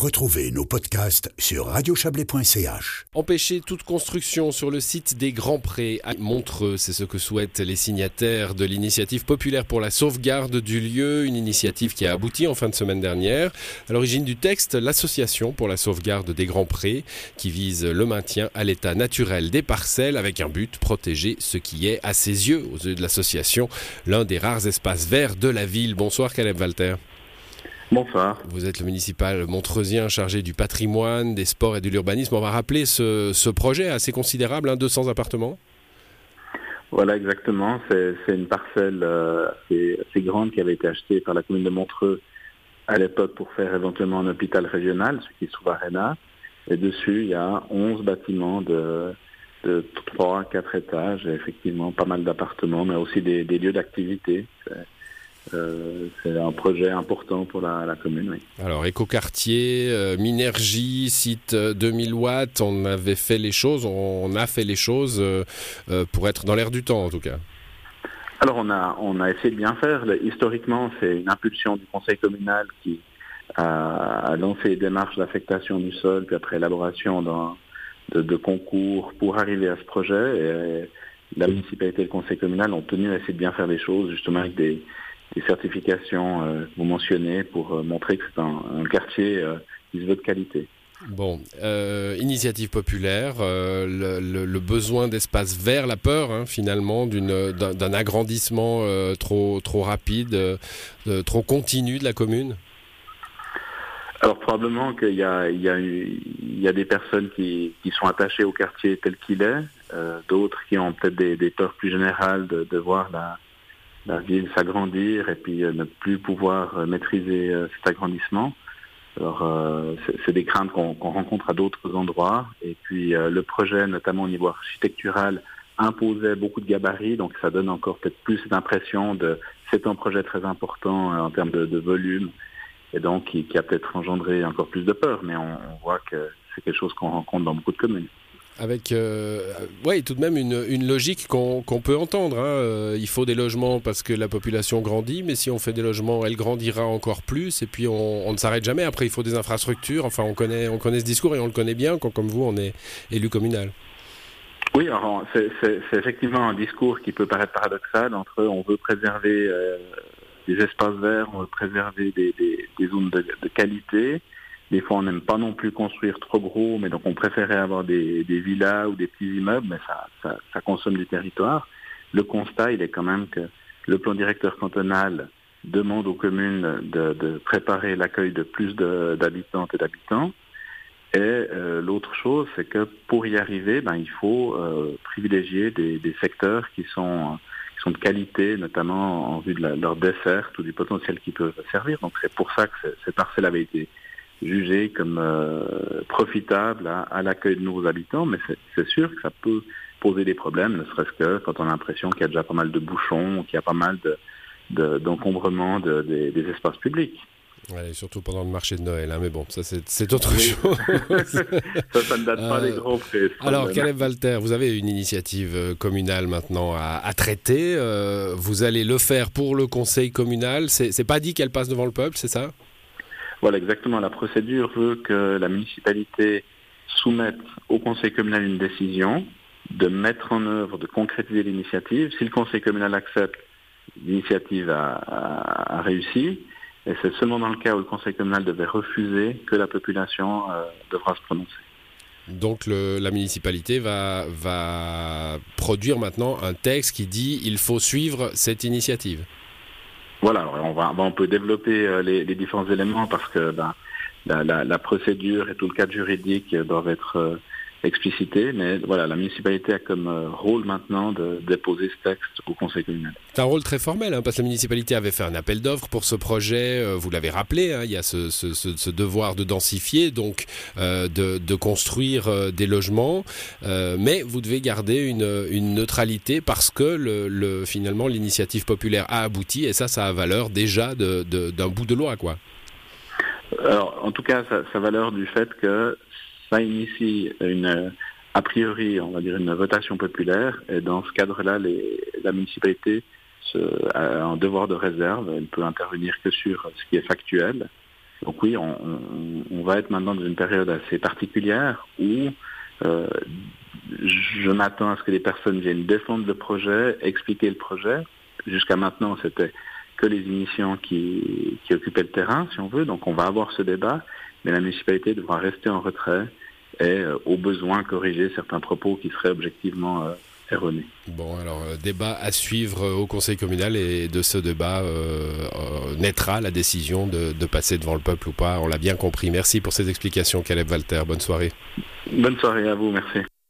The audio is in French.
Retrouvez nos podcasts sur radiochablais.ch. Empêcher toute construction sur le site des Grands Prés à Montreux, c'est ce que souhaitent les signataires de l'initiative populaire pour la sauvegarde du lieu, une initiative qui a abouti en fin de semaine dernière. À l'origine du texte, l'association pour la sauvegarde des Grands Prés, qui vise le maintien à l'état naturel des parcelles avec un but, protéger ce qui est, à ses yeux, aux yeux de l'association, l'un des rares espaces verts de la ville. Bonsoir Caleb Walter. Bonsoir. Vous êtes le municipal montreusien chargé du patrimoine, des sports et de l'urbanisme. On va rappeler ce, projet assez considérable, hein, 200 appartements. Voilà, exactement. C'est une parcelle euh, assez, grande qui avait été achetée par la commune de Montreux à l'époque pour faire éventuellement un hôpital régional, ce qui se trouve à Réna. Et dessus, il y a 11 bâtiments de, de 3 à 4 étages, et effectivement pas mal d'appartements, mais aussi des, des lieux d'activité. Euh, c'est un projet important pour la, commune. Oui. Alors, écoquartier, euh, Minergie, site 2000 euh, watts, on avait fait les choses, on a fait les choses pour être dans l'air du temps en tout cas. Alors, on a, on a essayé de bien faire. Historiquement, c'est une impulsion du conseil communal qui a, lancé les démarches d'affectation du sol, puis après élaboration de, de, concours pour arriver à ce projet. Et la municipalité et le conseil communal ont tenu à essayer de bien faire les choses, justement avec des des certifications euh, que vous mentionnez pour euh, montrer que c'est un, quartier euh, qui se veut de qualité. Bon, initiative populaire, le, besoin d'espace vert, la peur hein, finalement d'un agrandissement trop, trop rapide, trop continu de la commune? Alors probablement qu'il y a, il y, a, il y a des personnes qui, qui sont attachées au quartier tel qu'il est, d'autres qui ont peut-être des, des, peurs plus générales de, de voir la, la ville s'agrandir et puis euh, ne plus pouvoir euh, maîtriser euh, cet agrandissement. Alors, c'est des craintes qu'on rencontre à d'autres endroits. Et puis, le projet, notamment au niveau architectural, imposait beaucoup de gabarits, donc ça donne encore peut-être plus cette impression de c'est un projet très important en termes de, volume, et donc qui, a peut-être engendré encore plus de peur. Mais on voit que c'est quelque chose qu'on rencontre dans beaucoup de communes avec euh, ouais, tout de même une, une logique qu'on peut entendre. Hein. Euh, il faut des logements parce que la population grandit, mais si on fait des logements, elle grandira encore plus, et puis on, ne s'arrête jamais. Après, il faut des infrastructures. Enfin, on connaît, on connaît ce discours et on le connaît bien quand, comme vous, on est élu communal. Oui, c'est effectivement un discours qui peut paraître paradoxal entre on veut préserver euh, des espaces verts, on veut préserver des, des, zones de qualité, des fois, on n'aime pas non plus construire trop gros, mais donc on préférait avoir des, villas ou des petits immeubles, mais ça, consomme du territoire. Le constat, il est quand même que le plan directeur cantonal demande aux communes de, préparer l'accueil de plus d'habitantes et d'habitants. Et euh, l'autre chose, c'est que pour y arriver, ben, il faut euh, privilégier des, secteurs qui sont, qui sont de qualité, notamment en vue de leur dessert ou du potentiel qu'ils peuvent servir. Donc c'est pour ça que cette parcelle avait été jugé comme euh, profitable à, l'accueil de nouveaux habitants, mais c'est sûr que ça peut poser des problèmes, ne serait-ce que quand on a l'impression qu'il y a déjà pas mal de bouchons, qu'il y a pas mal d'encombrement de, des, espaces publics. Ouais, surtout pendant le marché de Noël, hein, mais bon, ça c'est autre chose. ça, ça ne date pas des euh, grands prix. Alors, Caleb Walter, vous avez une initiative euh, communale maintenant à, traiter. vous allez le faire pour le conseil communal. C'est pas dit qu'elle passe devant le peuple, c'est ça? Voilà, exactement. La procédure veut que la municipalité soumette au conseil communal une décision de mettre en œuvre, de concrétiser l'initiative. Si le conseil communal accepte, l'initiative a, réussi. Et c'est seulement dans le cas où le conseil communal devait refuser que la population euh, devra se prononcer. Donc la municipalité va produire maintenant un texte qui dit il faut suivre cette initiative. Voilà, on, on peut développer euh, les, différents éléments parce que ben, la, procédure et tout le cadre juridique doivent être euh, explicité, mais voilà, la municipalité a comme euh, rôle maintenant de déposer ce texte au conseil communal. C'est un rôle très formel, hein, parce que la municipalité avait fait un appel d'offres pour ce projet, euh, vous l'avez rappelé, hein, il y a ce, devoir de densifier, donc euh, de, construire des logements, mais vous devez garder une, neutralité parce que le, finalement l'initiative populaire a abouti, et ça, ça a valeur déjà d'un bout de loi, quoi. Alors, en tout cas, ça, ça valeur du fait que ça initie une, a priori, on va dire une votation populaire. Et dans ce cadre-là, la municipalité a un devoir de réserve. Elle peut intervenir que sur ce qui est factuel. Donc oui, on, va être maintenant dans une période assez particulière où euh, je m'attends à ce que les personnes viennent défendre le projet, expliquer le projet. Jusqu'à maintenant, c'était que les initiants qui, qui occupaient le terrain, si on veut. Donc on va avoir ce débat, mais la municipalité devra rester en retrait et euh, au besoin corriger certains propos qui seraient objectivement euh, erronés. Bon, alors euh, débat à suivre au Conseil communal et de ce débat naîtra la décision de, de, passer devant le peuple ou pas. On l'a bien compris. Merci pour ces explications, Caleb Walter. Bonne soirée. Bonne soirée à vous, merci.